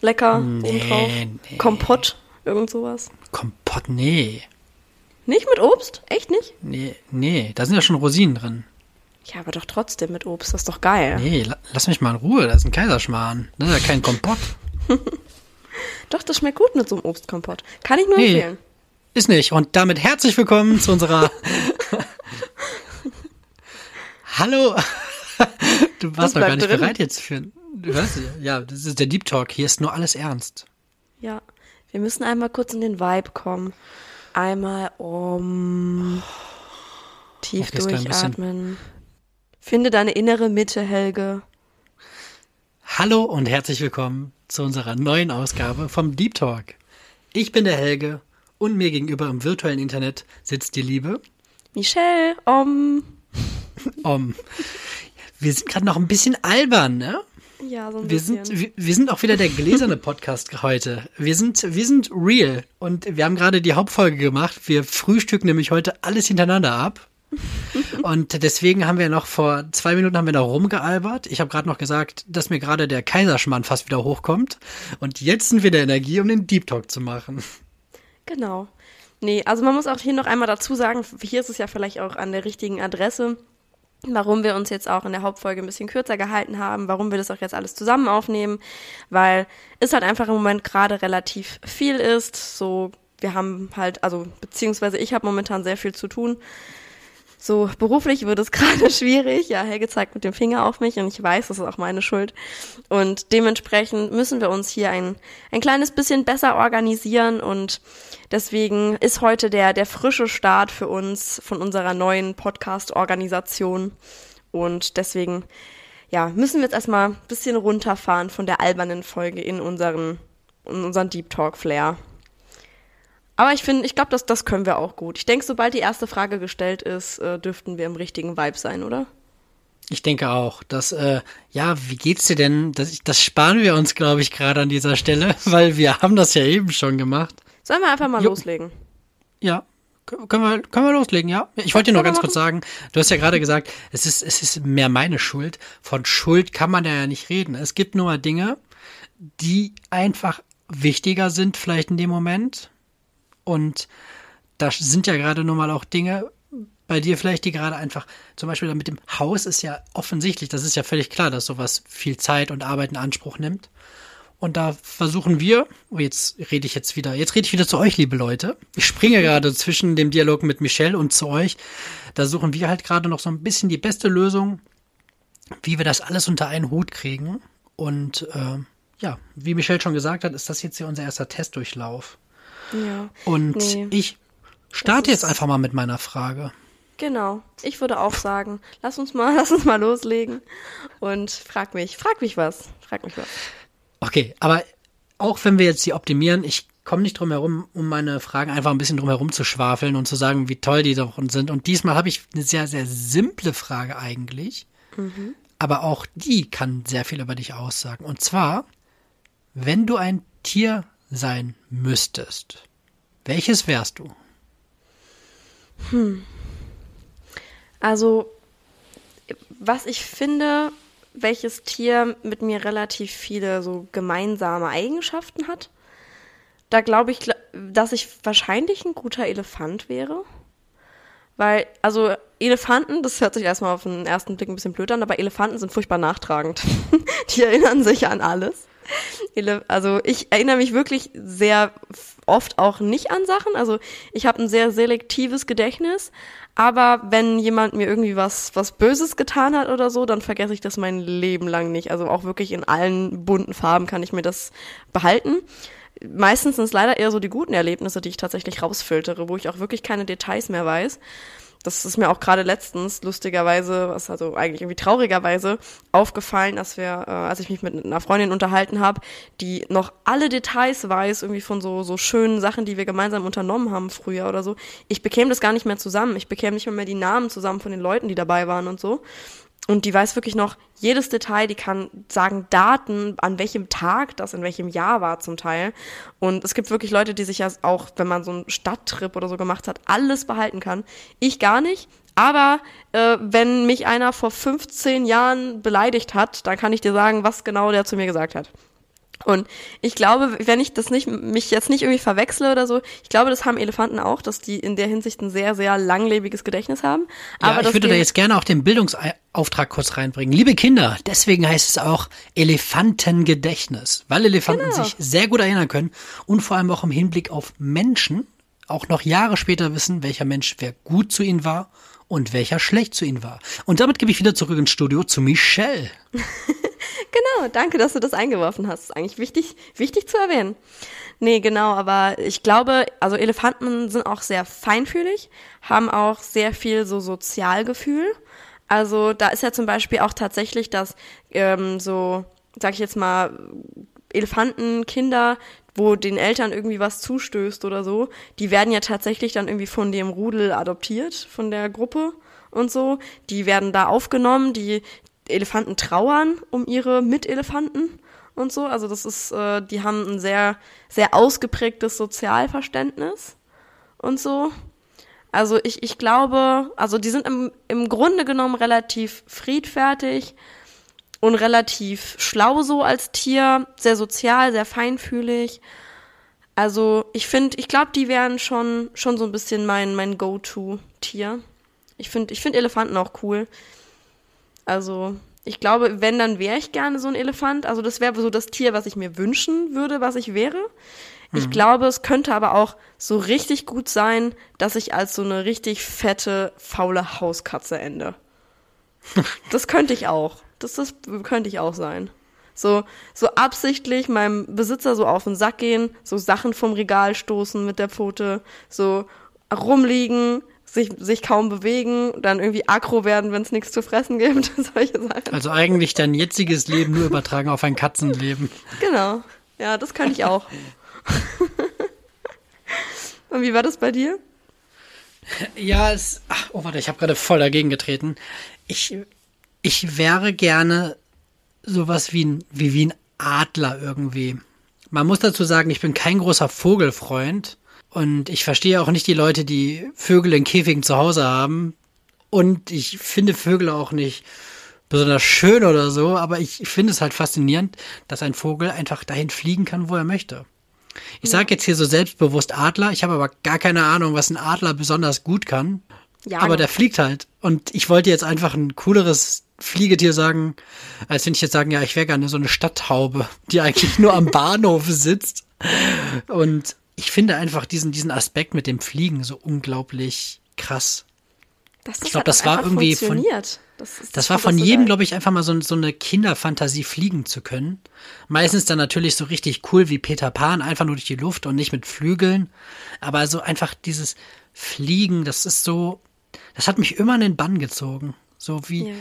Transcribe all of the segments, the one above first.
Lecker, Nee, obendrauf. nee. Kompott, irgend sowas. Kompott, nee. Nicht mit Obst? Echt nicht? Nee, nee, da sind ja schon Rosinen drin. Ja, aber doch trotzdem mit Obst, das ist doch geil. Nee, la lass mich mal in Ruhe, das ist ein Kaiserschmarrn. Das ist ja kein Kompott. Doch, das schmeckt gut mit so einem Obstkompott. Kann ich nur Nee. empfehlen. Ist nicht. Und damit herzlich willkommen zu unserer. Hallo! Du warst noch gar nicht drin. bereit jetzt für. Du hörst ja, das ist der Deep Talk. Hier ist nur alles ernst. Ja, wir müssen einmal kurz in den Vibe kommen. Einmal um. Tief Okay, durchatmen. Finde deine innere Mitte, Helge. Hallo und herzlich willkommen zu unserer neuen Ausgabe vom Deep Talk. Ich bin der Helge und mir gegenüber im virtuellen Internet sitzt die Liebe Michelle, um. Om. Wir sind gerade noch ein bisschen albern, ne? Ja, so ein Wir bisschen. sind, wir, wir sind auch wieder der gläserne Podcast heute. Wir sind, wir sind real und wir haben gerade die Hauptfolge gemacht. Wir frühstücken nämlich heute alles hintereinander ab. Und deswegen haben wir noch vor zwei Minuten haben wir noch rumgealbert. Ich habe gerade noch gesagt, dass mir gerade der Kaiserschmarrn fast wieder hochkommt. Und jetzt sind wir der Energie, um den Deep Talk zu machen. Genau. Nee, also man muss auch hier noch einmal dazu sagen, hier ist es ja vielleicht auch an der richtigen Adresse, warum wir uns jetzt auch in der Hauptfolge ein bisschen kürzer gehalten haben, warum wir das auch jetzt alles zusammen aufnehmen, weil es halt einfach im Moment gerade relativ viel ist. So, wir haben halt, also beziehungsweise ich habe momentan sehr viel zu tun. So, beruflich wird es gerade schwierig. Ja, Helge zeigt mit dem Finger auf mich und ich weiß, das ist auch meine Schuld. Und dementsprechend müssen wir uns hier ein, ein kleines bisschen besser organisieren und deswegen ist heute der, der frische Start für uns von unserer neuen Podcast-Organisation. Und deswegen, ja, müssen wir jetzt erstmal ein bisschen runterfahren von der albernen Folge in unseren, in unseren Deep Talk Flair. Aber ich finde, ich glaube, das, das können wir auch gut. Ich denke, sobald die erste Frage gestellt ist, äh, dürften wir im richtigen Vibe sein, oder? Ich denke auch, dass, äh, ja, wie geht's dir denn? Das, das sparen wir uns, glaube ich, gerade an dieser Stelle, weil wir haben das ja eben schon gemacht. Sollen wir einfach mal Jo. loslegen? Ja, Kö- können wir, können wir loslegen, ja. Ich wollte dir wir ganz kurz sagen, du hast ja gerade gesagt, es ist, es ist mehr meine Schuld. Von Schuld kann man ja nicht reden. Es gibt nur mal Dinge, die einfach wichtiger sind, vielleicht in dem Moment. Und da sind ja gerade nur mal auch Dinge bei dir vielleicht, die gerade einfach, zum Beispiel mit dem Haus ist ja offensichtlich, das ist ja völlig klar, dass sowas viel Zeit und Arbeit in Anspruch nimmt. Und da versuchen wir, oh, jetzt rede ich jetzt wieder, jetzt rede ich wieder zu euch, liebe Leute. Ich springe gerade zwischen dem Dialog mit Michelle und zu euch. Da suchen wir halt gerade noch so ein bisschen die beste Lösung, wie wir das alles unter einen Hut kriegen. Und äh, ja, wie Michelle schon gesagt hat, ist das jetzt hier unser erster Testdurchlauf. Ja. Und Nee. ich starte jetzt einfach mal mit meiner Frage. Genau. Ich würde auch sagen, lass uns mal, lass uns mal loslegen. Und frag mich, frag mich was. Frag mich was. Okay, aber auch wenn wir jetzt die optimieren, ich komme nicht drum herum, um meine Fragen einfach ein bisschen drum herum zu schwafeln und zu sagen, wie toll die doch sind. Und diesmal habe ich eine sehr, sehr simple Frage eigentlich. Aber auch die kann sehr viel über dich aussagen. Und zwar, wenn du ein Tier sein müsstest, welches wärst du? Also, was ich finde, welches Tier mit mir relativ viele so gemeinsame Eigenschaften hat, da glaube ich, dass ich wahrscheinlich ein guter Elefant wäre. Weil, also Elefanten, das hört sich erstmal auf den ersten Blick ein bisschen blöd an, aber Elefanten sind furchtbar nachtragend. Die erinnern sich an alles. Also ich erinnere mich wirklich sehr oft auch nicht an Sachen. Also ich habe ein sehr selektives Gedächtnis, aber wenn jemand mir irgendwie was, was Böses getan hat oder so, dann vergesse ich das mein Leben lang nicht. Also auch wirklich in allen bunten Farben kann ich mir das behalten. Meistens sind es leider eher so die guten Erlebnisse, die ich tatsächlich rausfiltere, wo ich auch wirklich keine Details mehr weiß. Das ist mir auch gerade letztens lustigerweise, was also eigentlich irgendwie traurigerweise aufgefallen, dass wir, äh, als ich mich mit einer Freundin unterhalten habe, die noch alle Details weiß irgendwie von so so schönen Sachen, die wir gemeinsam unternommen haben früher oder so. Ich bekäme das gar nicht mehr zusammen. Ich bekäme nicht mehr, mehr die Namen zusammen von den Leuten, die dabei waren und so. Und die weiß wirklich noch jedes Detail, die kann sagen Daten, an welchem Tag das in welchem Jahr war zum Teil. Und es gibt wirklich Leute, die sich ja auch, wenn man so einen Stadttrip oder so gemacht hat, alles behalten kann. Ich gar nicht. Aber äh, wenn mich einer vor 15 Jahren beleidigt hat, dann kann ich dir sagen, was genau der zu mir gesagt hat. Und ich glaube, wenn ich das nicht, mich jetzt nicht irgendwie verwechsle oder so, ich glaube, das haben Elefanten auch, dass die in der Hinsicht ein sehr, sehr langlebiges Gedächtnis haben. Ja, Aber ich würde da jetzt gerne auch den Bildungsauftrag kurz reinbringen. Liebe Kinder, deswegen heißt es auch Elefantengedächtnis, weil Elefanten Genau. sich sehr gut erinnern können und vor allem auch im Hinblick auf Menschen auch noch Jahre später wissen, welcher Mensch wer gut zu ihnen war und welcher schlecht zu ihnen war. Und damit gebe ich wieder zurück ins Studio zu Michelle. Genau, danke, dass du das eingeworfen hast. Ist eigentlich wichtig, wichtig zu erwähnen. Nee, genau, aber ich glaube, also Elefanten sind auch sehr feinfühlig, haben auch sehr viel so Sozialgefühl. Also da ist ja zum Beispiel auch tatsächlich, dass ähm, so, sag ich jetzt mal, Elefantenkinder, wo den Eltern irgendwie was zustößt oder so, die werden ja tatsächlich dann irgendwie von dem Rudel adoptiert, von der Gruppe und so. Die werden da aufgenommen, die Elefanten trauern um ihre Mitelefanten und so. Also das ist, äh, die haben ein sehr, sehr ausgeprägtes Sozialverständnis und so. Also ich, ich glaube, also die sind im, im Grunde genommen relativ friedfertig und relativ schlau so als Tier, sehr sozial, sehr feinfühlig. Also ich finde, ich glaube, die wären schon, schon so ein bisschen mein, mein Go-To-Tier. Ich finde, ich finde Elefanten auch cool. Also ich glaube, wenn, dann wäre ich gerne so ein Elefant. Also das wäre so das Tier, was ich mir wünschen würde, was ich wäre. Ich glaube, es könnte aber auch so richtig gut sein, dass ich als so eine richtig fette, faule Hauskatze ende. Das könnte ich auch. Das, das könnte ich auch sein. So, so absichtlich meinem Besitzer so auf den Sack gehen, so Sachen vom Regal stoßen mit der Pfote, so rumliegen, sich, sich kaum bewegen, dann irgendwie aggro werden, wenn es nichts zu fressen gibt, solche Sachen. Also eigentlich dein jetziges Leben nur übertragen auf ein Katzenleben. Genau. Ja, das könnte ich auch. Und wie war das bei dir? Ja, es. Ach, oh, warte, ich habe gerade voll dagegen getreten. Ich, ich wäre gerne sowas wie ein, wie, wie ein Adler irgendwie. Man muss dazu sagen, ich bin kein großer Vogelfreund. Und ich verstehe auch nicht die Leute, die Vögel in Käfigen zu Hause haben. Und ich finde Vögel auch nicht besonders schön oder so, aber ich finde es halt faszinierend, dass ein Vogel einfach dahin fliegen kann, wo er möchte. Ich sage jetzt hier so selbstbewusst Adler, ich habe aber gar keine Ahnung, was ein Adler besonders gut kann. Ja, aber der fliegt halt. Und ich wollte jetzt einfach ein cooleres Fliegetier sagen, als wenn ich jetzt sagen, ja, ich wäre gerne so eine Stadttaube, die eigentlich nur am Bahnhof sitzt. Und ich finde einfach diesen, diesen Aspekt mit dem Fliegen so unglaublich krass. dass ich glaub, das war irgendwie von-. Das, ist, Das war von jedem, glaube ich, einfach mal so, so eine Kinderfantasie fliegen zu können. Meistens dann natürlich so richtig cool wie Peter Pan, einfach nur durch die Luft und nicht mit Flügeln. Aber so einfach dieses Fliegen, das ist so, das hat mich immer in den Bann gezogen. So wie, Ja.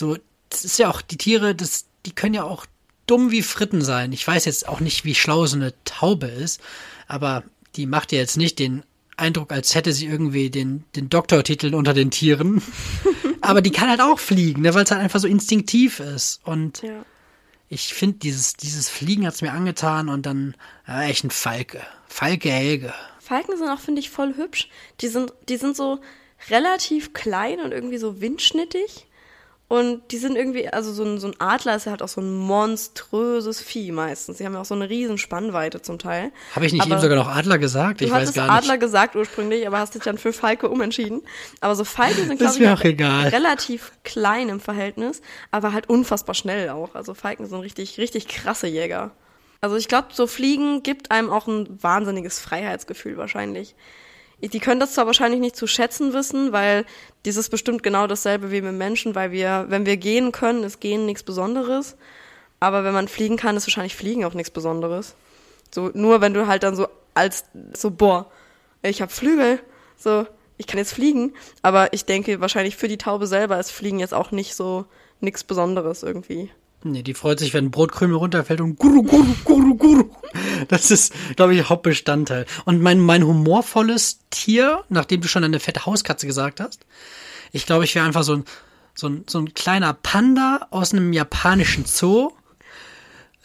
So, das ist ja auch, die Tiere, das, die können ja auch dumm wie Fritten sein. Ich weiß jetzt auch nicht, wie schlau so eine Taube ist, aber die macht ja jetzt nicht den Eindruck, als hätte sie irgendwie den, den Doktortitel unter den Tieren. aber die kann halt auch fliegen, ne, weil es halt einfach so instinktiv ist. Und Ja. ich finde, dieses, dieses Fliegen hat's mir angetan und dann, ja, echt ein Falke. Falke Helge. Falken sind auch, finde ich, voll hübsch. Die sind, die sind so relativ klein und irgendwie so windschnittig. Und die sind irgendwie, also so ein, so ein Adler ist ja halt auch so ein monströses Vieh meistens. Die haben ja auch so eine riesen Spannweite zum Teil. Habe ich nicht Aber eben sogar noch Adler gesagt? Ich Du weiß hattest gar nicht. Adler gesagt ursprünglich, aber hast dich dann für Falke umentschieden. Aber so Falken sind, glaube ich, egal. relativ klein im Verhältnis, aber halt unfassbar schnell auch. Also Falken sind richtig, richtig krasse Jäger. Also ich glaube, so Fliegen gibt einem auch ein wahnsinniges Freiheitsgefühl wahrscheinlich. Die können das zwar wahrscheinlich nicht zu schätzen wissen, weil dieses bestimmt genau dasselbe wie mit Menschen, weil wir, wenn wir gehen können, ist Gehen nichts Besonderes. Aber wenn man fliegen kann, ist wahrscheinlich Fliegen auch nichts Besonderes. So, nur wenn du halt dann so als, so, boah, ich habe Flügel, so, ich kann jetzt fliegen. Aber ich denke, wahrscheinlich für die Taube selber ist Fliegen jetzt auch nicht so nichts Besonderes irgendwie. Nee, die freut sich, wenn ein Brotkrümel runterfällt und guru, guru, guru, guru. Das ist, glaube ich, Hauptbestandteil. Und mein, mein humorvolles Tier, nachdem du schon eine fette Hauskatze gesagt hast, ich glaube, ich wäre einfach so ein, so ein, so ein kleiner Panda aus einem japanischen Zoo,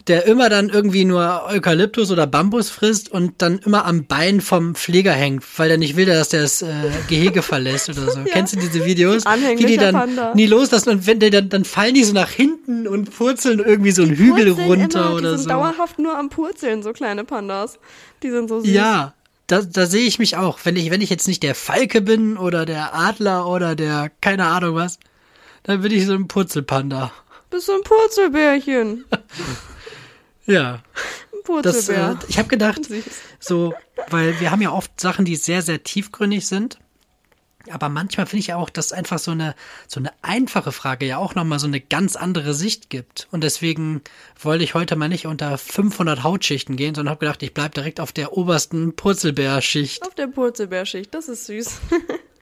der immer dann irgendwie nur Eukalyptus oder Bambus frisst und dann immer am Bein vom Pfleger hängt, weil er nicht will, dass der das äh, Gehege verlässt oder so. ja. Kennst du diese Videos? Wie die dann Panda. nie loslassen und wenn der dann, dann fallen die so nach hinten und purzeln irgendwie so einen die Hügel runter immer, oder so. Die sind dauerhaft nur am Purzeln, so kleine Pandas. Die sind so süß. Ja, da, da sehe ich mich auch. Wenn ich, wenn ich jetzt nicht der Falke bin oder der Adler oder der keine Ahnung was, dann bin ich so ein Purzelpanda. Bist du ein Purzelbärchen? ja. Das, äh, ich habe gedacht, so, weil wir haben ja oft Sachen, die sehr, sehr tiefgründig sind. Aber manchmal finde ich auch, dass einfach so eine, so eine einfache Frage ja auch nochmal so eine ganz andere Sicht gibt. Und deswegen wollte ich heute mal nicht unter 500 Hautschichten gehen, sondern habe gedacht, ich bleibe direkt auf der obersten Purzelbärschicht. Auf der Purzelbärschicht, das ist süß.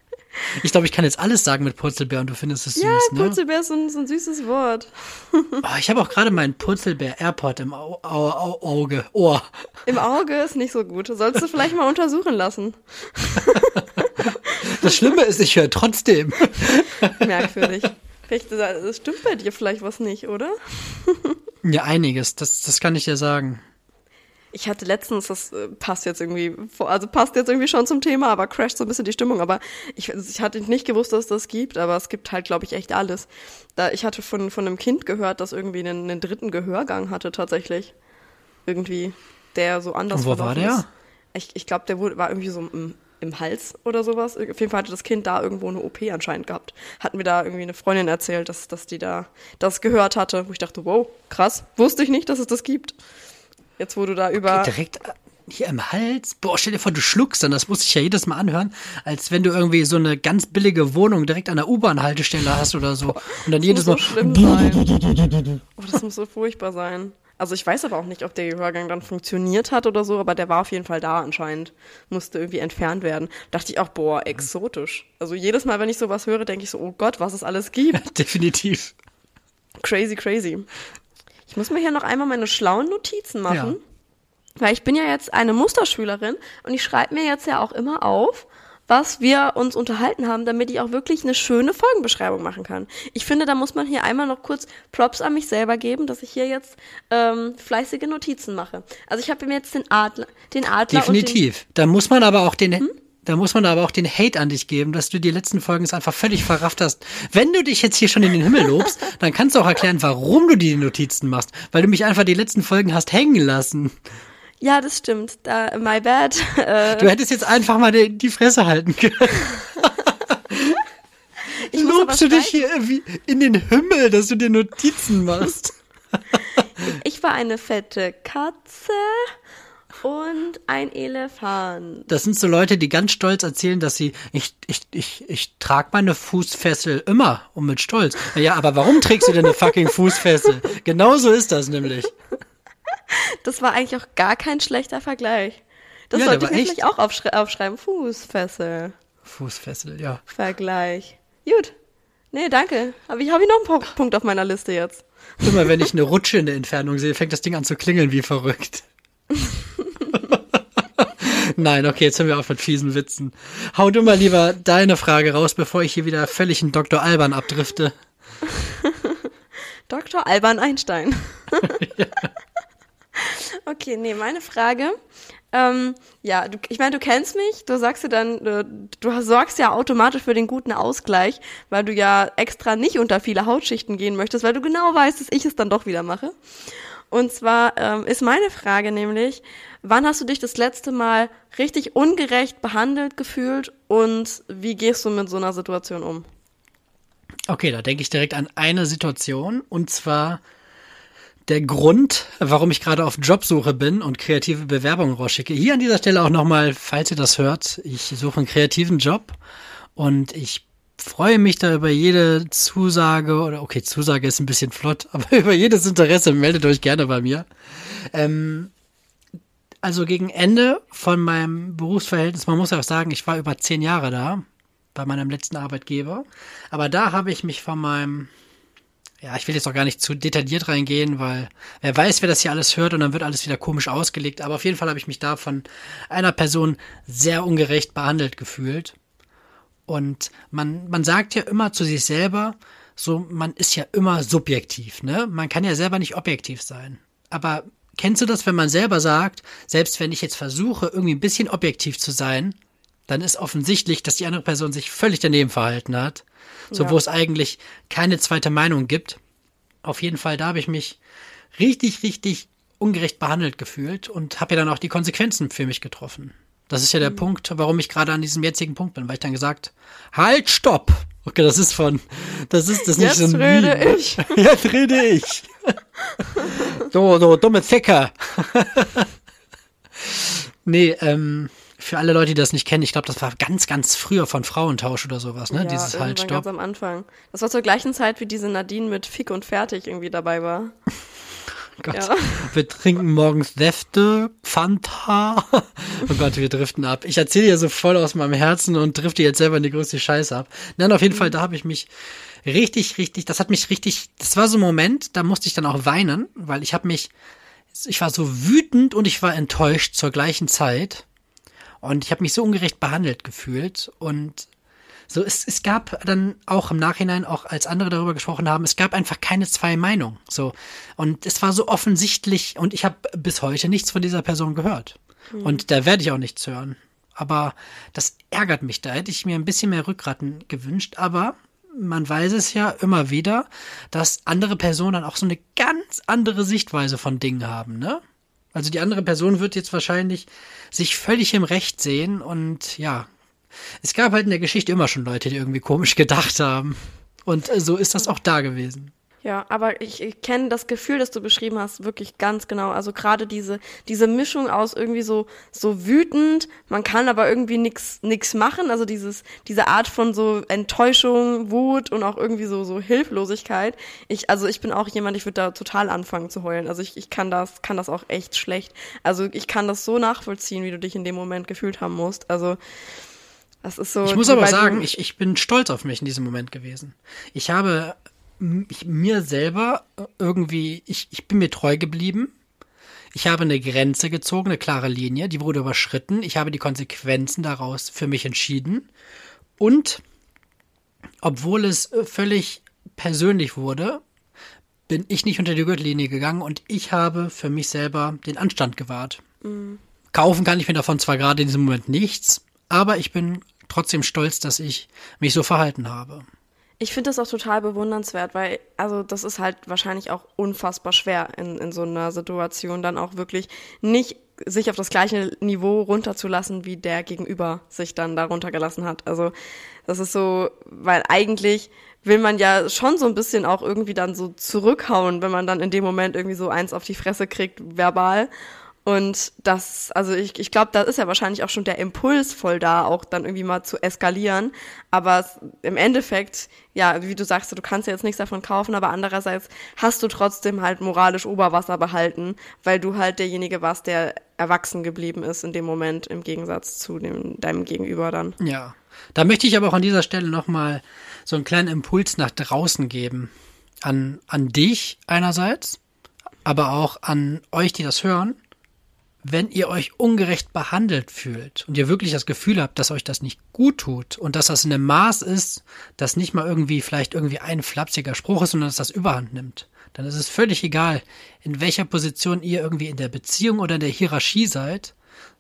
Ich glaube, ich kann jetzt alles sagen mit Purzelbär und du findest es süß, ja, ne? Purzelbär ist so ein, so ein süßes Wort. Oh, ich habe auch gerade meinen Purzelbär-Airport im Au Au Au Auge, Ohr. Im Auge ist nicht so gut. Sollst du vielleicht mal untersuchen lassen. Das Schlimme ist, ich höre trotzdem. Merkwürdig. Das stimmt bei dir vielleicht was nicht, oder? Ja, einiges. Das, das kann ich dir sagen. Ich hatte letztens, das äh, passt jetzt irgendwie, also passt jetzt irgendwie schon zum Thema, aber crasht so ein bisschen die Stimmung. Aber ich, ich hatte nicht gewusst, dass es das gibt, aber es gibt halt, glaube ich, echt alles. Da, ich hatte von, von einem Kind gehört, das irgendwie einen, einen dritten Gehörgang hatte tatsächlich. Irgendwie, der so anders Und wo war der? Ist. Ich, ich glaube, der wurde, war irgendwie so im, im Hals oder sowas. Auf jeden Fall hatte das Kind da irgendwo eine OP anscheinend gehabt. Hat mir da irgendwie eine Freundin erzählt, dass, dass die da das gehört hatte, wo ich dachte, wow, krass, wusste ich nicht, dass es das gibt. Jetzt, wo du da über. Okay, direkt hier im Hals. Boah, stell dir vor, du schluckst dann. Das muss ich ja jedes Mal anhören, als wenn du irgendwie so eine ganz billige Wohnung direkt an der U-Bahn-Haltestelle hast oder so. Und dann das jedes muss so Mal. Schlimm sein. Oh, das muss so furchtbar sein. Also ich weiß aber auch nicht, ob der Gehörgang dann funktioniert hat oder so, aber der war auf jeden Fall da anscheinend. Musste irgendwie entfernt werden. Dachte ich auch, boah, exotisch. Also jedes Mal, wenn ich sowas höre, denke ich so, oh Gott, was es alles gibt. Definitiv. Crazy, crazy. Ich muss mir hier noch einmal meine schlauen Notizen machen. Ja. Weil ich bin ja jetzt eine Musterschülerin und ich schreibe mir jetzt ja auch immer auf, was wir uns unterhalten haben, damit ich auch wirklich eine schöne Folgenbeschreibung machen kann. Ich finde, da muss man hier einmal noch kurz Props an mich selber geben, dass ich hier jetzt ähm, fleißige Notizen mache. Also ich habe mir jetzt den Adler, den Adler Definitiv. Da muss man aber auch den, hm? Da muss man aber auch den Hate an dich geben, dass du die letzten Folgen es einfach völlig verrafft hast. Wenn du dich jetzt hier schon in den Himmel lobst, dann kannst du auch erklären, warum du die Notizen machst. Weil du mich einfach die letzten Folgen hast hängen lassen. Ja, das stimmt. Da, my bad. Du hättest jetzt einfach mal die, die Fresse halten können. Lobst du dich hier irgendwie in den Himmel, dass du dir Notizen machst? ich war eine fette Katze und ein Elefant. Das sind so Leute, die ganz stolz erzählen, dass sie, ich, ich, ich, ich trage meine Fußfessel immer und mit Stolz. Ja, aber warum trägst du denn eine fucking Fußfessel? Genau so ist das nämlich. Das war eigentlich auch gar kein schlechter Vergleich. Das ja, sollte ich nämlich auch aufschrei aufschreiben. Fußfessel. Fußfessel, ja. Vergleich. Gut. Nee, danke. Aber ich habe noch einen Punkt auf meiner Liste jetzt. Immer wenn ich eine Rutsche in der Entfernung sehe, fängt das Ding an zu klingeln wie verrückt. Nein, okay, jetzt hören wir auf mit fiesen Witzen. Hau du mal lieber deine Frage raus, bevor ich hier wieder völlig in Dr. Alban abdrifte. Dr. Alban Einstein. ja. Okay, nee, meine Frage. Ähm, ja, du, ich meine, du kennst mich, du sagst dir dann, du, du sorgst ja automatisch für den guten Ausgleich, weil du ja extra nicht unter viele Hautschichten gehen möchtest, weil du genau weißt, dass ich es dann doch wieder mache. Und zwar ähm, ist meine Frage nämlich, wann hast du dich das letzte Mal richtig ungerecht behandelt gefühlt und wie gehst du mit so einer Situation um? Okay, da denke ich direkt an eine Situation und zwar der Grund, warum ich gerade auf Jobsuche bin und kreative Bewerbungen rausschicke. Hier an dieser Stelle auch nochmal, falls ihr das hört, ich suche einen kreativen Job und ich freue mich da über jede Zusage oder okay, Zusage ist ein bisschen flott, aber über jedes Interesse meldet euch gerne bei mir. Ähm, also gegen Ende von meinem Berufsverhältnis, man muss ja auch sagen, ich war über zehn Jahre da bei meinem letzten Arbeitgeber, aber da habe ich mich von meinem ja, ich will jetzt auch gar nicht zu detailliert reingehen, weil wer weiß, wer das hier alles hört und dann wird alles wieder komisch ausgelegt. Aber auf jeden Fall habe ich mich da von einer Person sehr ungerecht behandelt gefühlt. Und man, man sagt ja immer zu sich selber, so, man ist ja immer subjektiv, ne? Man kann ja selber nicht objektiv sein. Aber kennst du das, wenn man selber sagt, selbst wenn ich jetzt versuche, irgendwie ein bisschen objektiv zu sein, dann ist offensichtlich, dass die andere Person sich völlig daneben verhalten hat. So, Ja. wo es eigentlich keine zweite Meinung gibt. Auf jeden Fall, da habe ich mich richtig, richtig ungerecht behandelt gefühlt und habe ja dann auch die Konsequenzen für mich getroffen. Das ist ja der Punkt, warum ich gerade an diesem jetzigen Punkt bin, weil ich dann gesagt, halt, stopp. Okay, das ist von, das ist das nicht Jetzt so ein rede Meme. ich. Jetzt rede ich. so, so, dumme Zecke. nee, ähm, für alle Leute, die das nicht kennen, ich glaube, das war ganz, ganz früher von Frauentausch oder sowas, ne? Ja, Dieses Halt, ganz stopp. am Anfang. Das war zur gleichen Zeit, wie diese Nadine mit Fick und Fertig irgendwie dabei war. Gott. Ja. Wir trinken morgens Säfte, Fanta. Oh Gott, wir driften ab. Ich erzähle ja so voll aus meinem Herzen und drifte jetzt selber in die größte Scheiße ab. Nein, auf jeden Fall, da habe ich mich richtig, richtig, das hat mich richtig, das war so ein Moment, da musste ich dann auch weinen, weil ich habe mich, ich war so wütend und ich war enttäuscht zur gleichen Zeit. Und ich habe mich so ungerecht behandelt gefühlt und so, es, es gab dann auch im Nachhinein, auch als andere darüber gesprochen haben, es gab einfach keine zwei Meinungen. So. Und es war so offensichtlich und ich habe bis heute nichts von dieser Person gehört. Und da werde ich auch nichts hören. Aber das ärgert mich. Da hätte ich mir ein bisschen mehr Rückgraten gewünscht. Aber man weiß es ja immer wieder, dass andere Personen dann auch so eine ganz andere Sichtweise von Dingen haben, ne? Also die andere Person wird jetzt wahrscheinlich sich völlig im Recht sehen und ja, es gab halt in der Geschichte immer schon Leute, die irgendwie komisch gedacht haben. Und äh, so ist das auch da gewesen. Ja, aber ich, ich kenne das Gefühl, das du beschrieben hast, wirklich ganz genau. Also gerade diese diese Mischung aus irgendwie so so wütend, man kann aber irgendwie nix nix machen. Also dieses diese Art von so Enttäuschung, Wut und auch irgendwie so so Hilflosigkeit. Ich also ich bin auch jemand, ich würde da total anfangen zu heulen. Also ich, ich kann das kann das auch echt schlecht. Also ich kann das so nachvollziehen, wie du dich in dem Moment gefühlt haben musst. Also das ist so. Ich muss aber sagen, ich, ich bin stolz auf mich in diesem Moment gewesen. Ich habe ich, mir selber äh, irgendwie, ich, ich bin mir treu geblieben. Ich habe eine Grenze gezogen, eine klare Linie, die wurde überschritten. Ich habe die Konsequenzen daraus für mich entschieden. Und obwohl es äh, völlig persönlich wurde, bin ich nicht unter die Gürtellinie gegangen und ich habe für mich selber den Anstand gewahrt. Kaufen kann ich mir davon zwar gerade in diesem Moment nichts, aber ich bin trotzdem stolz, dass ich mich so verhalten habe. Ich finde das auch total bewundernswert, weil, also das ist halt wahrscheinlich auch unfassbar schwer in, in so einer Situation dann auch wirklich nicht sich auf das gleiche Niveau runterzulassen, wie der Gegenüber sich dann da runtergelassen hat. Also das ist so, weil eigentlich will man ja schon so ein bisschen auch irgendwie dann so zurückhauen, wenn man dann in dem Moment irgendwie so eins auf die Fresse kriegt, verbal. Und das, also ich, ich glaube, da ist ja wahrscheinlich auch schon der Impuls voll da, auch dann irgendwie mal zu eskalieren. Aber im Endeffekt, ja, wie du sagst, du kannst ja jetzt nichts davon kaufen, aber andererseits hast du trotzdem halt moralisch Oberwasser behalten, weil du halt derjenige warst, der erwachsen geblieben ist in dem Moment, im Gegensatz zu dem, deinem Gegenüber dann. Ja. Da möchte ich aber auch an dieser Stelle nochmal so einen kleinen Impuls nach draußen geben. An, an dich einerseits, aber auch an euch, die das hören. Wenn ihr euch ungerecht behandelt fühlt und ihr wirklich das Gefühl habt, dass euch das nicht gut tut und dass das in einem Maß ist, dass nicht mal irgendwie vielleicht irgendwie ein flapsiger Spruch ist, sondern dass das überhand nimmt, dann ist es völlig egal, in welcher Position ihr irgendwie in der Beziehung oder in der Hierarchie seid,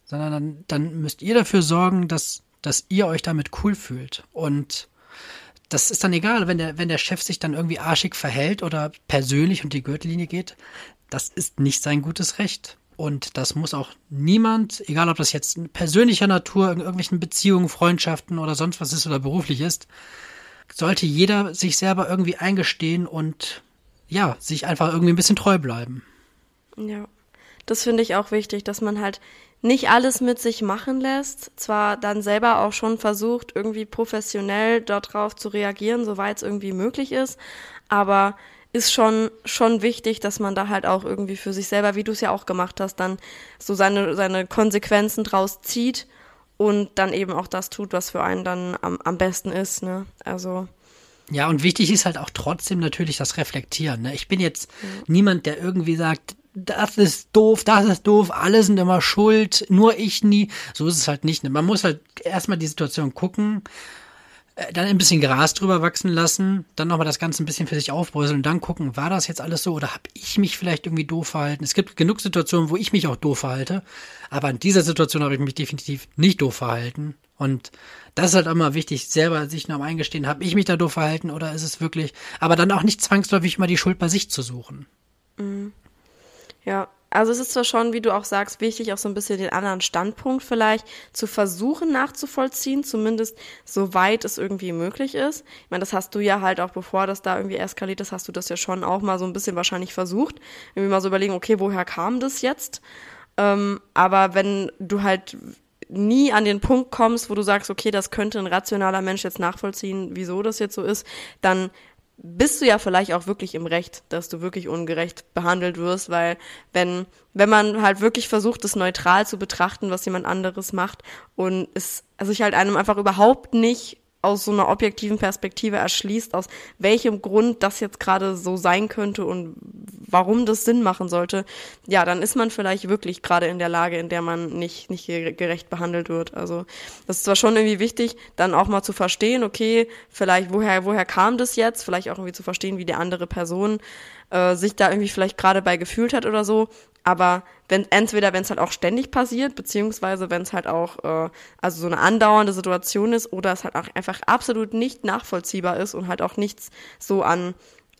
sondern dann, dann müsst ihr dafür sorgen, dass, dass ihr euch damit cool fühlt. Und das ist dann egal, wenn der, wenn der Chef sich dann irgendwie arschig verhält oder persönlich und die Gürtellinie geht. Das ist nicht sein gutes Recht. Und das muss auch niemand, egal ob das jetzt in persönlicher Natur, in irgendwelchen Beziehungen, Freundschaften oder sonst was ist oder beruflich ist, sollte jeder sich selber irgendwie eingestehen und ja, sich einfach irgendwie ein bisschen treu bleiben. Ja, das finde ich auch wichtig, dass man halt nicht alles mit sich machen lässt, zwar dann selber auch schon versucht, irgendwie professionell darauf zu reagieren, soweit es irgendwie möglich ist, aber ist schon schon wichtig, dass man da halt auch irgendwie für sich selber, wie du es ja auch gemacht hast, dann so seine seine Konsequenzen draus zieht und dann eben auch das tut, was für einen dann am, am besten ist, ne? Also Ja, und wichtig ist halt auch trotzdem natürlich das Reflektieren. Ne? Ich bin jetzt niemand, der irgendwie sagt, das ist doof, das ist doof, alle sind immer schuld, nur ich nie. So ist es halt nicht. Ne? Man muss halt erstmal die Situation gucken. Äh, dann ein bisschen Gras drüber wachsen lassen, dann nochmal das Ganze ein bisschen für sich aufbröseln und dann gucken, war das jetzt alles so oder habe ich mich vielleicht irgendwie doof verhalten? Es gibt genug Situationen, wo ich mich auch doof verhalte, aber in dieser Situation habe ich mich definitiv nicht doof verhalten. Und das ist halt immer wichtig, selber sich noch eingestehen, habe ich mich da doof verhalten oder ist es wirklich, aber dann auch nicht zwangsläufig immer die Schuld bei sich zu suchen. Mhm. Ja, also es ist zwar schon, wie du auch sagst, wichtig, auch so ein bisschen den anderen Standpunkt vielleicht zu versuchen nachzuvollziehen, zumindest soweit es irgendwie möglich ist. Ich meine, das hast du ja halt auch, bevor das da irgendwie eskaliert ist, hast du das ja schon auch mal so ein bisschen wahrscheinlich versucht. Irgendwie mal so überlegen, okay, woher kam das jetzt? Ähm, aber wenn du halt nie an den Punkt kommst, wo du sagst, okay, das könnte ein rationaler Mensch jetzt nachvollziehen, wieso das jetzt so ist, dann bist du ja vielleicht auch wirklich im Recht, dass du wirklich ungerecht behandelt wirst, weil wenn, wenn man halt wirklich versucht, es neutral zu betrachten, was jemand anderes macht und es sich halt einem einfach überhaupt nicht aus so einer objektiven Perspektive erschließt, aus welchem Grund das jetzt gerade so sein könnte und warum das Sinn machen sollte, ja, dann ist man vielleicht wirklich gerade in der Lage, in der man nicht, nicht gerecht behandelt wird. Also das ist zwar schon irgendwie wichtig, dann auch mal zu verstehen, okay, vielleicht woher, woher kam das jetzt, vielleicht auch irgendwie zu verstehen, wie die andere Person äh, sich da irgendwie vielleicht gerade bei gefühlt hat oder so. Aber wenn entweder wenn es halt auch ständig passiert, beziehungsweise wenn es halt auch äh, also so eine andauernde Situation ist oder es halt auch einfach absolut nicht nachvollziehbar ist und halt auch nichts so an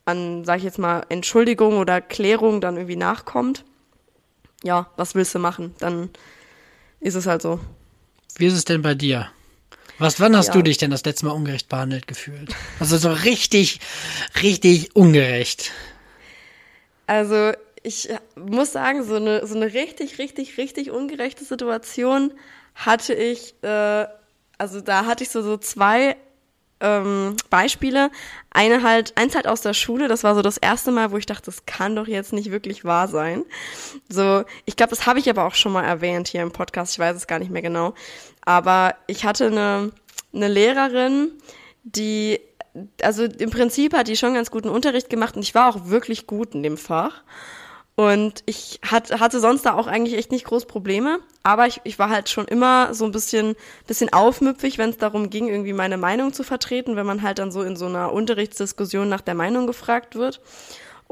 an sag ich jetzt mal Entschuldigung oder Klärung dann irgendwie nachkommt. Ja, was willst du machen? Dann ist es halt so. Wie ist es denn bei dir? Was, wann hast ja. du dich denn das letzte Mal ungerecht behandelt gefühlt? Also so richtig, richtig ungerecht. Also ich muss sagen, so eine, so eine richtig, richtig, richtig ungerechte Situation hatte ich, äh, also da hatte ich so, so zwei ähm, Beispiele. Eine halt, eins halt aus der Schule, das war so das erste Mal, wo ich dachte, das kann doch jetzt nicht wirklich wahr sein. So, ich glaube, das habe ich aber auch schon mal erwähnt hier im Podcast, ich weiß es gar nicht mehr genau. Aber ich hatte eine, eine Lehrerin, die also im Prinzip hat die schon ganz guten Unterricht gemacht und ich war auch wirklich gut in dem Fach. Und ich hat, hatte sonst da auch eigentlich echt nicht groß Probleme, aber ich, ich war halt schon immer so ein bisschen, bisschen aufmüpfig, wenn es darum ging, irgendwie meine Meinung zu vertreten, wenn man halt dann so in so einer Unterrichtsdiskussion nach der Meinung gefragt wird.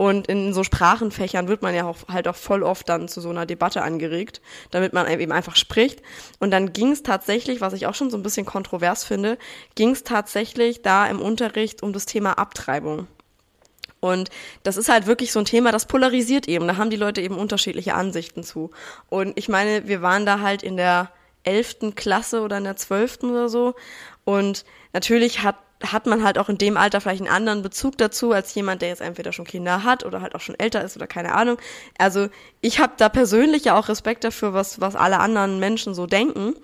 Und in so Sprachenfächern wird man ja auch, halt auch voll oft dann zu so einer Debatte angeregt, damit man eben einfach spricht. Und dann ging es tatsächlich, was ich auch schon so ein bisschen kontrovers finde, ging es tatsächlich da im Unterricht um das Thema Abtreibung. Und das ist halt wirklich so ein Thema, das polarisiert eben. Da haben die Leute eben unterschiedliche Ansichten zu. Und ich meine, wir waren da halt in der elften Klasse oder in der zwölften oder so. Und natürlich hat hat man halt auch in dem Alter vielleicht einen anderen Bezug dazu als jemand, der jetzt entweder schon Kinder hat oder halt auch schon älter ist oder keine Ahnung. Also ich habe da persönlich ja auch Respekt dafür, was, was alle anderen Menschen so denken.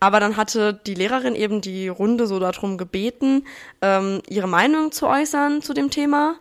Aber dann hatte die Lehrerin eben die Runde so darum gebeten, ähm, ihre Meinung zu äußern zu dem Thema.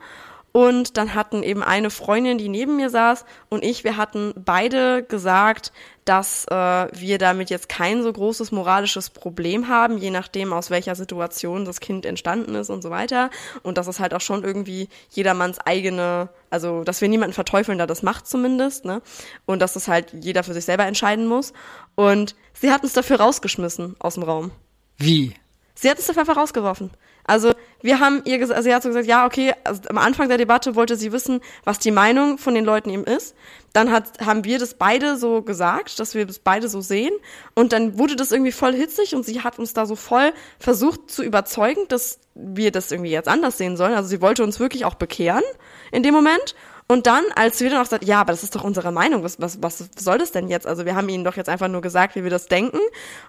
Und dann hatten eben eine Freundin, die neben mir saß, und ich, wir hatten beide gesagt, dass äh, wir damit jetzt kein so großes moralisches Problem haben, je nachdem, aus welcher Situation das Kind entstanden ist und so weiter. Und dass es halt auch schon irgendwie jedermanns eigene, also dass wir niemanden verteufeln, der das macht zumindest, ne? Und dass das halt jeder für sich selber entscheiden muss. Und sie hat uns dafür rausgeschmissen aus dem Raum. Wie? Sie hat uns dafür einfach rausgeworfen. Also wir haben ihr gesagt, also sie hat so gesagt, ja, okay, also am Anfang der Debatte wollte sie wissen, was die Meinung von den Leuten eben ist. Dann hat, haben wir das beide so gesagt, dass wir das beide so sehen. Und dann wurde das irgendwie voll hitzig und sie hat uns da so voll versucht zu überzeugen, dass wir das irgendwie jetzt anders sehen sollen. Also sie wollte uns wirklich auch bekehren in dem Moment. Und dann, als wir dann auch gesagt, ja, aber das ist doch unsere Meinung, was, was, was soll das denn jetzt? Also wir haben ihnen doch jetzt einfach nur gesagt, wie wir das denken.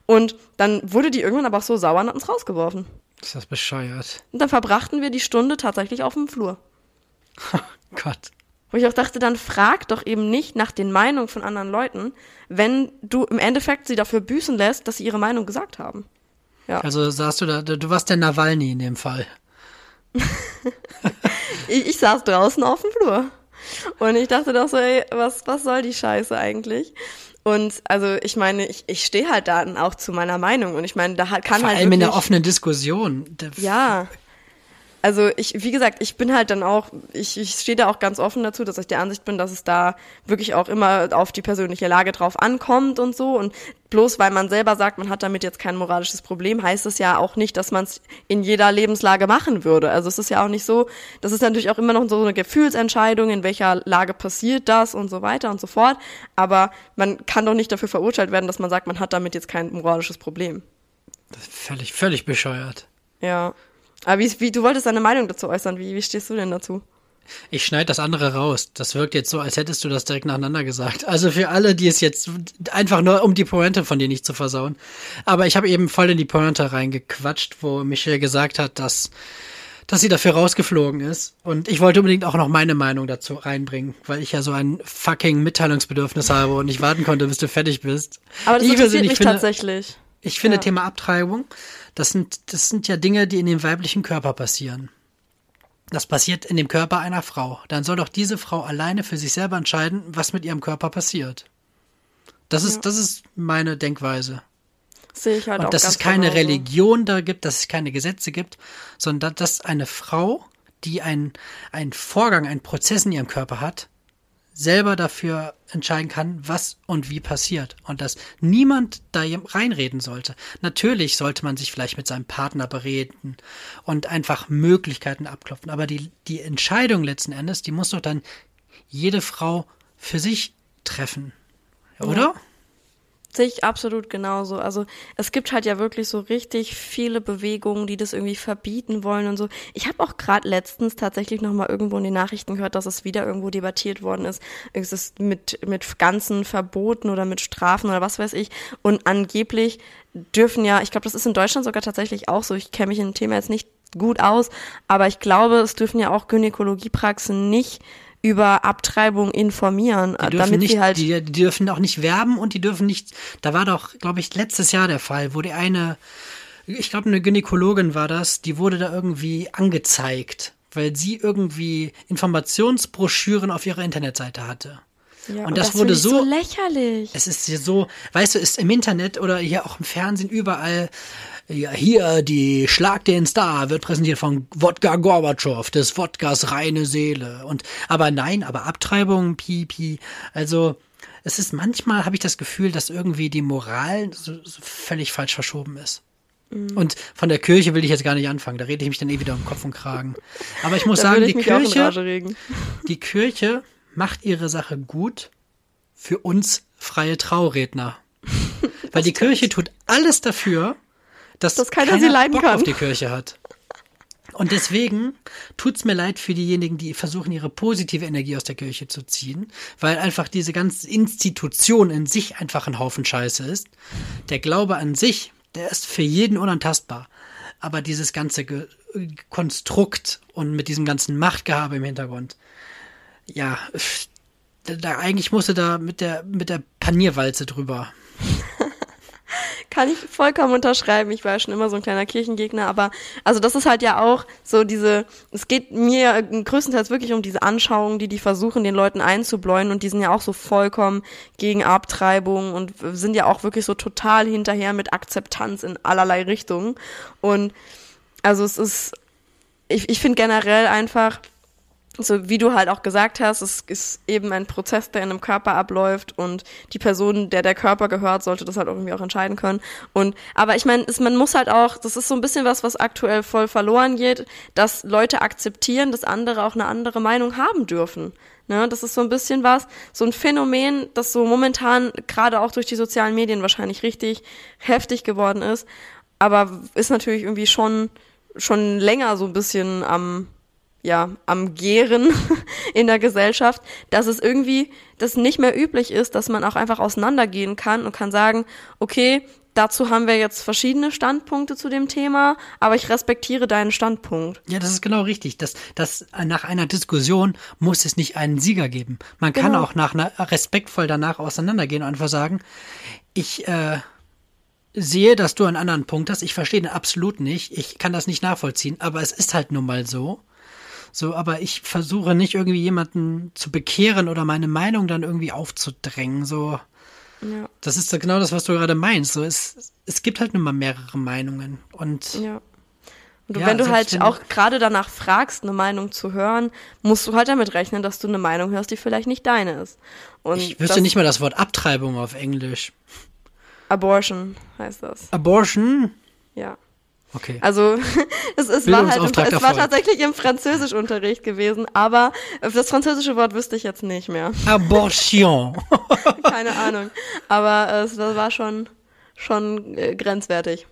Und dann wurde die irgendwann aber auch so sauer und hat uns rausgeworfen. Ist das bescheuert? Und dann verbrachten wir die Stunde tatsächlich auf dem Flur. Oh Gott. Wo ich auch dachte, dann frag doch eben nicht nach den Meinungen von anderen Leuten, wenn du im Endeffekt sie dafür büßen lässt, dass sie ihre Meinung gesagt haben. Ja. Also sagst du da, du warst der Nawalny in dem Fall. ich, ich saß draußen auf dem Flur. Und ich dachte doch so, ey, was, was soll die Scheiße eigentlich? Und also ich meine, ich, ich stehe halt da auch zu meiner Meinung und ich meine, da kann Vor halt allem in der offenen Diskussion. Ja. Also ich, wie gesagt, ich bin halt dann auch, ich, ich stehe da auch ganz offen dazu, dass ich der Ansicht bin, dass es da wirklich auch immer auf die persönliche Lage drauf ankommt und so. Und bloß weil man selber sagt, man hat damit jetzt kein moralisches Problem, heißt es ja auch nicht, dass man es in jeder Lebenslage machen würde. Also es ist ja auch nicht so, das ist natürlich auch immer noch so eine Gefühlsentscheidung, in welcher Lage passiert das und so weiter und so fort. Aber man kann doch nicht dafür verurteilt werden, dass man sagt, man hat damit jetzt kein moralisches Problem. Völlig, völlig bescheuert. Ja. Aber wie, wie, du wolltest deine Meinung dazu äußern. Wie, wie stehst du denn dazu? Ich schneide das andere raus. Das wirkt jetzt so, als hättest du das direkt nacheinander gesagt. Also für alle, die es jetzt einfach nur, um die Pointe von dir nicht zu versauen. Aber ich habe eben voll in die Pointe reingequatscht, wo Michelle gesagt hat, dass, dass sie dafür rausgeflogen ist. Und ich wollte unbedingt auch noch meine Meinung dazu reinbringen, weil ich ja so ein fucking Mitteilungsbedürfnis habe und nicht warten konnte, bis du fertig bist. Aber das ich interessiert mich finde, tatsächlich. Ich finde Ja. Thema Abtreibung, das sind, das sind ja Dinge, die in dem weiblichen Körper passieren. Das passiert in dem Körper einer Frau. Dann soll doch diese Frau alleine für sich selber entscheiden, was mit ihrem Körper passiert. Das ist, Ja. das ist meine Denkweise. Sehe ich halt auch Und dass ganz es keine genauso. Religion da gibt, dass es keine Gesetze gibt, sondern dass eine Frau, die einen, einen Vorgang, einen Prozess in ihrem Körper hat, selber dafür entscheiden kann, was und wie passiert. Und dass niemand da reinreden sollte. Natürlich sollte man sich vielleicht mit seinem Partner bereden und einfach Möglichkeiten abklopfen. Aber die, die Entscheidung letzten Endes, die muss doch dann jede Frau für sich treffen. Oder? Sehe ich absolut genauso. Also es gibt halt ja wirklich so richtig viele Bewegungen, die das irgendwie verbieten wollen und so. Ich habe auch gerade letztens tatsächlich noch mal irgendwo in den Nachrichten gehört, dass es wieder irgendwo debattiert worden ist. Es ist mit mit ganzen Verboten oder mit Strafen oder was weiß ich. Und angeblich dürfen ja, ich glaube, das ist in Deutschland sogar tatsächlich auch so. Ich kenne mich in dem Thema jetzt nicht gut aus, aber ich glaube, es dürfen ja auch Gynäkologiepraxen nicht über Abtreibung informieren, Die dürfen, damit nicht, sie halt die, die dürfen auch nicht werben und die dürfen nicht. Da war doch, glaube ich, letztes Jahr der Fall, wo die eine, ich glaube, eine Gynäkologin war das, die wurde da irgendwie angezeigt, weil sie irgendwie Informationsbroschüren auf ihrer Internetseite hatte. ja, und das finde wurde so- so lächerlich. Es ist hier so, weißt du, ist im Internet oder hier auch im Fernsehen überall, ja, hier die Schlag den Star wird präsentiert von Wodka Gorbatschow, des Wodkas reine Seele. Und aber nein, aber Abtreibung, pipi. Also es ist manchmal habe ich das Gefühl, dass irgendwie die Moral so, so völlig falsch verschoben ist. Mhm. Und von der Kirche will ich jetzt gar nicht anfangen, da rede ich mich dann eh wieder um Kopf und Kragen. Aber ich muss sagen, die ich in Kirche, die Kirche macht ihre Sache gut für uns freie Trauredner. Weil die Kirche tut alles dafür, dass, Dass keiner sie leiden Bock kann. auf die Kirche hat. Und deswegen tut's mir leid für diejenigen, die versuchen, ihre positive Energie aus der Kirche zu ziehen, weil einfach diese ganze Institution in sich einfach ein Haufen Scheiße ist. Der Glaube an sich, der ist für jeden unantastbar. Aber dieses ganze Ge Konstrukt und mit diesem ganzen Machtgehabe im Hintergrund, ja, da, da eigentlich musste da mit der mit der Panierwalze drüber. Kann ich vollkommen unterschreiben. Ich war schon immer so ein kleiner Kirchengegner, aber also das ist halt ja auch so diese, es geht mir größtenteils wirklich um diese Anschauungen, die die versuchen, den Leuten einzubläuen und die sind ja auch so vollkommen gegen Abtreibung und sind ja auch wirklich so total hinterher mit Akzeptanz in allerlei Richtungen. Und also es ist, ich, ich finde generell einfach, so wie du halt auch gesagt hast, es ist eben ein Prozess, der in einem Körper abläuft und die Person, der der Körper gehört, sollte das halt irgendwie auch entscheiden können. Und aber ich meine, man muss halt auch, das ist so ein bisschen was, was aktuell voll verloren geht, dass Leute akzeptieren, dass andere auch eine andere Meinung haben dürfen. Ne, das ist so ein bisschen was, so ein Phänomen, das so momentan gerade auch durch die sozialen Medien wahrscheinlich richtig heftig geworden ist, aber ist natürlich irgendwie schon schon länger so ein bisschen am ja, am Gären in der Gesellschaft, dass es irgendwie das nicht mehr üblich ist, dass man auch einfach auseinandergehen kann und kann sagen, okay, dazu haben wir jetzt verschiedene Standpunkte zu dem Thema, aber ich respektiere deinen Standpunkt. Ja, das ist genau richtig. Das, das, nach einer Diskussion muss es nicht einen Sieger geben. Man kann Genau. auch nach einer, respektvoll danach auseinandergehen und einfach sagen, ich äh, sehe, dass du einen anderen Punkt hast. Ich verstehe den absolut nicht. Ich kann das nicht nachvollziehen, aber es ist halt nun mal so. So, aber ich versuche nicht irgendwie jemanden zu bekehren oder meine Meinung dann irgendwie aufzudrängen. So, Ja, das ist genau das, was du gerade meinst. So, es, es gibt halt nun mal mehrere Meinungen. Und ja. Und Ja, wenn du halt auch gerade danach fragst, eine Meinung zu hören, musst du halt damit rechnen, dass du eine Meinung hörst, die vielleicht nicht deine ist. Und Ich wüsste nicht mal das Wort Abtreibung auf Englisch. Abortion heißt das. Abortion? Ja. Okay. Also es, es war halt im, es war tatsächlich im Französischunterricht gewesen, aber das französische Wort wüsste ich jetzt nicht mehr. Abortion. Keine Ahnung. Aber es war schon schon äh, grenzwertig.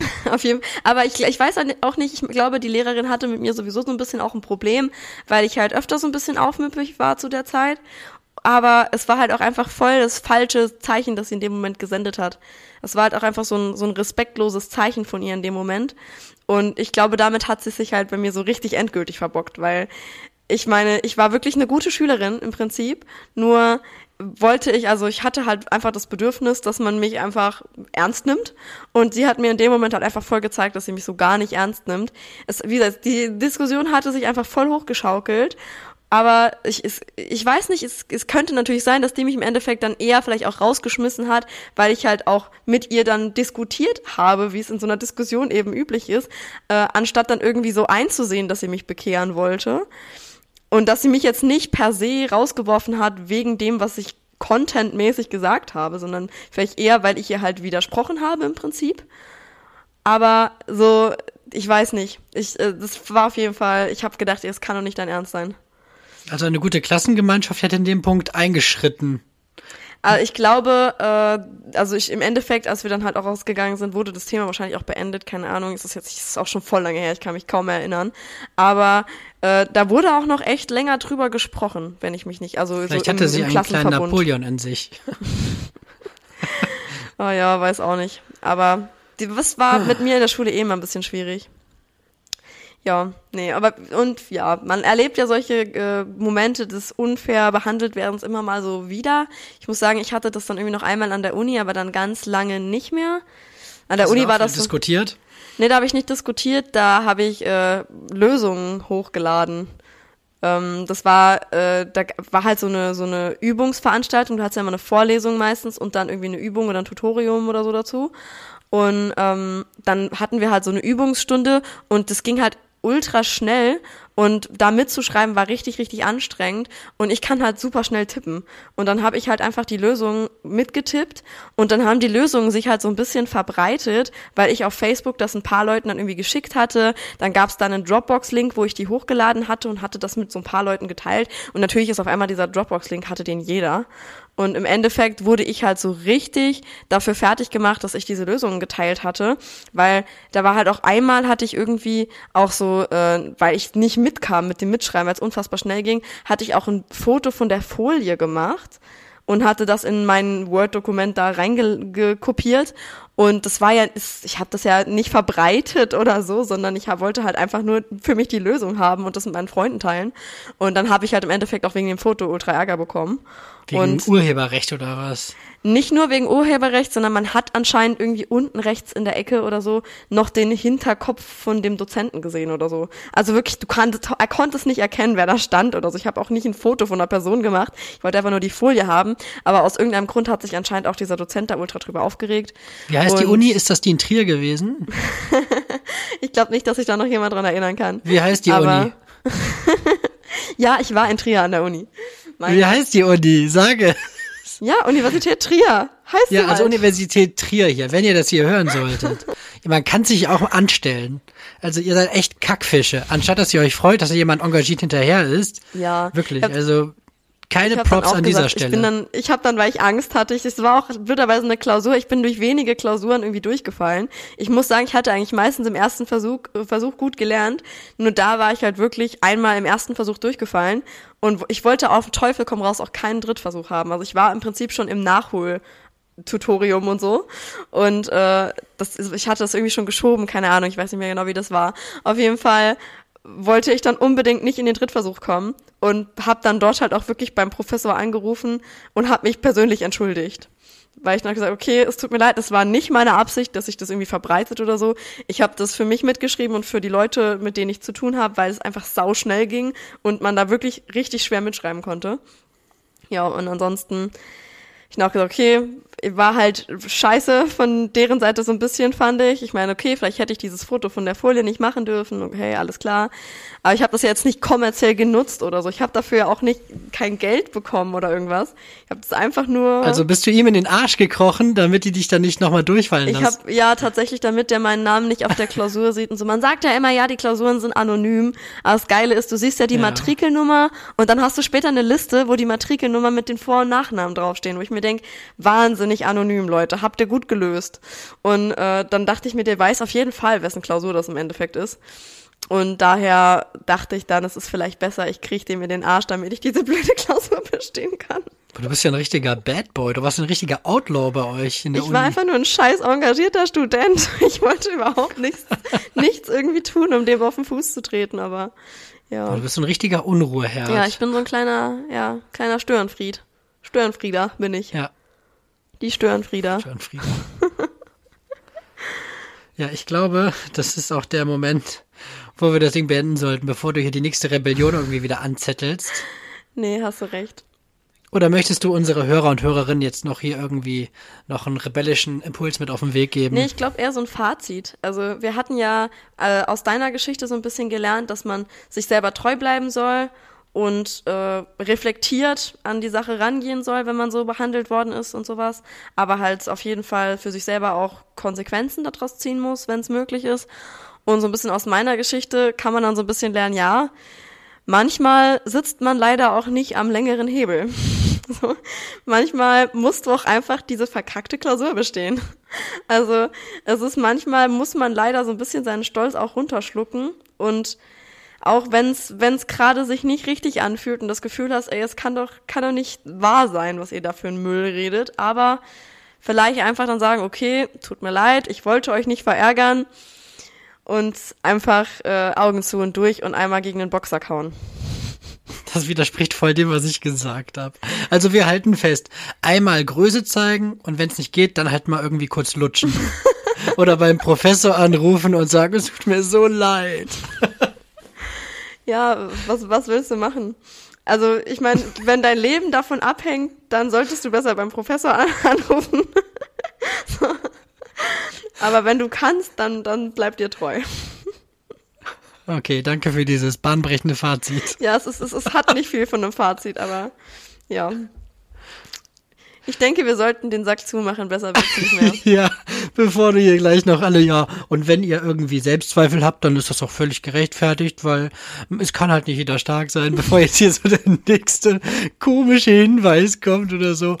Auf jeden Aber ich, ich weiß auch nicht, ich glaube, die Lehrerin hatte mit mir sowieso so ein bisschen auch ein Problem, weil ich halt öfter so ein bisschen aufmüpfig war zu der Zeit. Aber es war halt auch einfach voll das falsche Zeichen, das sie in dem Moment gesendet hat. Es war halt auch einfach so ein, so ein respektloses Zeichen von ihr in dem Moment. Und ich glaube, damit hat sie sich halt bei mir so richtig endgültig verbockt, weil ich meine, ich war wirklich eine gute Schülerin im Prinzip, nur wollte ich, also ich hatte halt einfach das Bedürfnis, dass man mich einfach ernst nimmt. Und sie hat mir in dem Moment halt einfach voll gezeigt, dass sie mich so gar nicht ernst nimmt. Es, wie gesagt, die Diskussion hatte sich einfach voll hochgeschaukelt. Aber ich, es, ich weiß nicht, es, es könnte natürlich sein, dass die mich im Endeffekt dann eher vielleicht auch rausgeschmissen hat, weil ich halt auch mit ihr dann diskutiert habe, wie es in so einer Diskussion eben üblich ist, äh, anstatt dann irgendwie so einzusehen, dass sie mich bekehren wollte. Und dass sie mich jetzt nicht per se rausgeworfen hat wegen dem, was ich contentmäßig gesagt habe, sondern vielleicht eher, weil ich ihr halt widersprochen habe im Prinzip. Aber so, ich weiß nicht. Ich, äh, das war auf jeden Fall, ich habe gedacht, es kann doch nicht dein Ernst sein. Also eine gute Klassengemeinschaft hätte in dem Punkt eingeschritten. Also ich glaube, äh, also ich im Endeffekt, als wir dann halt auch rausgegangen sind, wurde das Thema wahrscheinlich auch beendet. Keine Ahnung, ist das jetzt ist auch schon voll lange her, ich kann mich kaum mehr erinnern. Aber äh, da wurde auch noch echt länger drüber gesprochen, wenn ich mich nicht, also Vielleicht so im, hatte sie einen kleinen. Napoleon in sich. Oh ja, weiß auch nicht. Aber die, was war mit mir in der Schule eh immer ein bisschen schwierig. Ja, nee, aber und ja, man erlebt ja solche äh, Momente des unfair behandelt werdens immer mal so wieder. Ich muss sagen, ich hatte das dann irgendwie noch einmal an der Uni, aber dann ganz lange nicht mehr. An der Hast Uni war das so, diskutiert. Nee, da habe ich nicht diskutiert, da habe ich äh, Lösungen hochgeladen. Ähm, das war, äh, da war halt so eine so eine Übungsveranstaltung. Du hattest ja immer eine Vorlesung meistens und dann irgendwie eine Übung oder ein Tutorium oder so dazu. Und ähm, dann hatten wir halt so eine Übungsstunde und das ging halt ultra schnell und da mitzuschreiben war richtig, richtig anstrengend und ich kann halt super schnell tippen. Und dann habe ich halt einfach die Lösung mitgetippt und dann haben die Lösungen sich halt so ein bisschen verbreitet, weil ich auf Facebook das ein paar Leuten dann irgendwie geschickt hatte. Dann gab es dann einen Dropbox-Link, wo ich die hochgeladen hatte und hatte das mit so ein paar Leuten geteilt. Und natürlich ist auf einmal dieser Dropbox-Link, hatte den jeder. Und im Endeffekt wurde ich halt so richtig dafür fertig gemacht, dass ich diese Lösungen geteilt hatte, weil da war halt auch einmal hatte ich irgendwie auch so, äh, weil ich nicht mitkam mit dem Mitschreiben, weil es unfassbar schnell ging, hatte ich auch ein Foto von der Folie gemacht und hatte das in mein Word-Dokument da reingekopiert. Und das war ja, ich habe das ja nicht verbreitet oder so, sondern ich wollte halt einfach nur für mich die Lösung haben und das mit meinen Freunden teilen. Und dann habe ich halt im Endeffekt auch wegen dem Foto ultra Ärger bekommen. Wegen und Urheberrecht oder was? nicht nur wegen Urheberrecht, sondern man hat anscheinend irgendwie unten rechts in der Ecke oder so noch den Hinterkopf von dem Dozenten gesehen oder so. Also wirklich, du konntest, er konnte es nicht erkennen, wer da stand oder so. Ich habe auch nicht ein Foto von einer Person gemacht. Ich wollte einfach nur die Folie haben. Aber aus irgendeinem Grund hat sich anscheinend auch dieser Dozent da ultra drüber aufgeregt. Wie heißt die Uni? Ist das die in Trier gewesen? Ich glaube nicht, dass sich da noch jemand dran erinnern kann. Wie heißt die Aber- Uni? Ja, ich war in Trier an der Uni. Mein, Wie heißt die Uni? Sage. ja, Universität Trier. Heißt Ja, also halt. Universität Trier hier, wenn ihr das hier hören solltet. Man kann sich auch anstellen. Also ihr seid echt Kackfische. Anstatt dass ihr euch freut, dass jemand engagiert hinterher ist. Ja. Wirklich, also keine Props an dieser gesagt, Stelle. Ich bin dann, ich habe dann, weil ich Angst hatte, ich, es war auch blöderweise eine Klausur, ich bin durch wenige Klausuren irgendwie durchgefallen. Ich muss sagen, ich hatte eigentlich meistens im ersten Versuch, Versuch gut gelernt. Nur da war ich halt wirklich einmal im ersten Versuch durchgefallen. Und ich wollte auf Teufel komm raus auch keinen Drittversuch haben. Also ich war im Prinzip schon im Nachhol. Tutorium und so. Und äh, das, ist- ich hatte das irgendwie schon geschoben, keine Ahnung, ich weiß nicht mehr genau, wie das war. Auf jeden Fall wollte ich dann unbedingt nicht in den Drittversuch kommen und habe dann dort halt auch wirklich beim Professor angerufen und habe mich persönlich entschuldigt. Weil ich dann gesagt, okay, es tut mir leid, es war nicht meine Absicht, dass ich das irgendwie verbreitet oder so. Ich habe das für mich mitgeschrieben und für die Leute, mit denen ich zu tun habe, weil es einfach sau schnell ging und man da wirklich richtig schwer mitschreiben konnte. Ja, und ansonsten ich dann auch gesagt, okay, war halt scheiße von deren Seite so ein bisschen, fand ich. Ich meine, okay, vielleicht hätte ich dieses Foto von der Folie nicht machen dürfen. Okay, alles klar. Aber ich habe das jetzt nicht kommerziell genutzt oder so. Ich habe dafür auch nicht kein Geld bekommen oder irgendwas. Ich habe das einfach nur. Also bist du ihm in den Arsch gekrochen, damit die dich dann nicht nochmal durchfallen ich lassen? habe ja tatsächlich, damit der meinen Namen nicht auf der Klausur sieht und so. Man sagt ja immer, ja, die Klausuren sind anonym. Aber das Geile ist, du siehst ja die Ja. Matrikelnummer und dann hast du später eine Liste, wo die Matrikelnummer mit den Vor- und Nachnamen draufstehen, wo ich mir denk, wahnsinnig anonym, Leute, habt ihr gut gelöst. Und äh, dann dachte ich mir, der weiß auf jeden Fall, wessen Klausur das im Endeffekt ist. Und daher dachte ich dann, es ist vielleicht besser, ich kriege dem in den Arsch, damit ich diese blöde Klausur bestehen kann. Du bist ja ein richtiger Bad Boy. Du warst ein richtiger Outlaw bei euch in der Ich Uni. war einfach nur ein scheiß engagierter Student. Ich wollte überhaupt nichts, nichts irgendwie tun, um dem auf den Fuß zu treten, aber ja. du bist so ein richtiger Unruheherd. Ja, ich bin so ein kleiner, ja, kleiner Störenfried. Störenfrieder bin ich. Ja, Die Störenfrieder. Frieda. ja, ich glaube, das ist auch der Moment, wo wir das Ding beenden sollten, bevor du hier die nächste Rebellion irgendwie wieder anzettelst. Nee, hast du recht. Oder möchtest du unsere Hörer und Hörerinnen jetzt noch hier irgendwie noch einen rebellischen Impuls mit auf den Weg geben? Nee, ich glaube eher so ein Fazit. Also wir hatten ja äh, aus deiner Geschichte so ein bisschen gelernt, dass man sich selber treu bleiben soll und äh, reflektiert an die Sache rangehen soll, wenn man so behandelt worden ist und sowas. Aber halt auf jeden Fall für sich selber auch Konsequenzen daraus ziehen muss, wenn es möglich ist. Und so ein bisschen aus meiner Geschichte kann man dann so ein bisschen lernen, ja, manchmal sitzt man leider auch nicht am längeren Hebel. So, manchmal musst du auch einfach diese verkackte Klausur bestehen. Also es ist manchmal, muss man leider so ein bisschen seinen Stolz auch runterschlucken und auch wenn es wenn's gerade sich nicht richtig anfühlt und das Gefühl hast, ey, es kann doch, kann doch nicht wahr sein, was ihr da für einen Müll redet, aber vielleicht einfach dann sagen, okay, tut mir leid, ich wollte euch nicht verärgern und einfach äh, Augen zu und durch und einmal gegen den Boxer kauen. Das widerspricht voll dem, was ich gesagt habe. Also wir halten fest, einmal Größe zeigen und wenn es nicht geht, dann halt mal irgendwie kurz lutschen. Oder beim Professor anrufen und sagen, es tut mir so leid. Ja, was, was willst du machen? Also, ich meine, wenn dein Leben davon abhängt, dann solltest du besser beim Professor an anrufen. so. Aber wenn du kannst, dann, dann bleib dir treu. Okay, danke für dieses bahnbrechende Fazit. Ja, es, ist, es, es hat nicht viel von einem Fazit, aber ja. Ich denke, wir sollten den Sack zumachen, besser wird's nicht mehr. Ja, bevor du hier gleich noch alle, ja, und wenn ihr irgendwie Selbstzweifel habt, dann ist das auch völlig gerechtfertigt, weil es kann halt nicht jeder stark sein, bevor jetzt hier so der nächste komische Hinweis kommt oder so.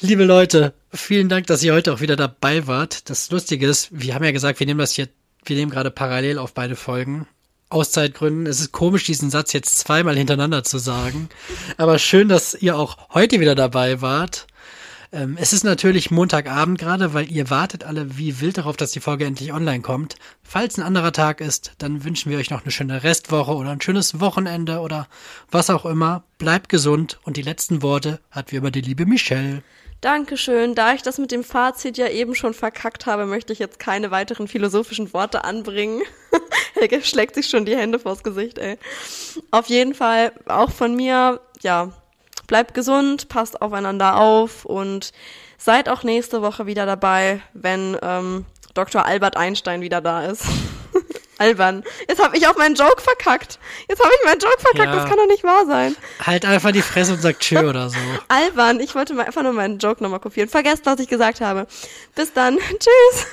Liebe Leute, vielen Dank, dass ihr heute auch wieder dabei wart. Das Lustige ist, wir haben ja gesagt, wir nehmen das hier, wir nehmen gerade parallel auf beide Folgen. Aus Zeitgründen. Es ist komisch, diesen Satz jetzt zweimal hintereinander zu sagen. Aber schön, dass ihr auch heute wieder dabei wart. Ähm, es ist natürlich Montagabend gerade, weil ihr wartet alle wie wild darauf, dass die Folge endlich online kommt. Falls ein anderer Tag ist, dann wünschen wir euch noch eine schöne Restwoche oder ein schönes Wochenende oder was auch immer. Bleibt gesund und die letzten Worte hat wie immer die liebe Michelle. Dankeschön. Da ich das mit dem Fazit ja eben schon verkackt habe, möchte ich jetzt keine weiteren philosophischen Worte anbringen. Helge schlägt sich schon die Hände vors Gesicht, ey. Auf jeden Fall auch von mir, ja, bleibt gesund, passt aufeinander auf und seid auch nächste Woche wieder dabei, wenn ähm, Dr. Albert Einstein wieder da ist. Albern. Jetzt habe ich auch meinen Joke verkackt. Jetzt habe ich meinen Joke verkackt. Ja. Das kann doch nicht wahr sein. Halt einfach die Fresse und sagt Tschö oder so. Albern. Ich wollte mal einfach nur meinen Joke nochmal kopieren. Vergesst, was ich gesagt habe. Bis dann. Tschüss.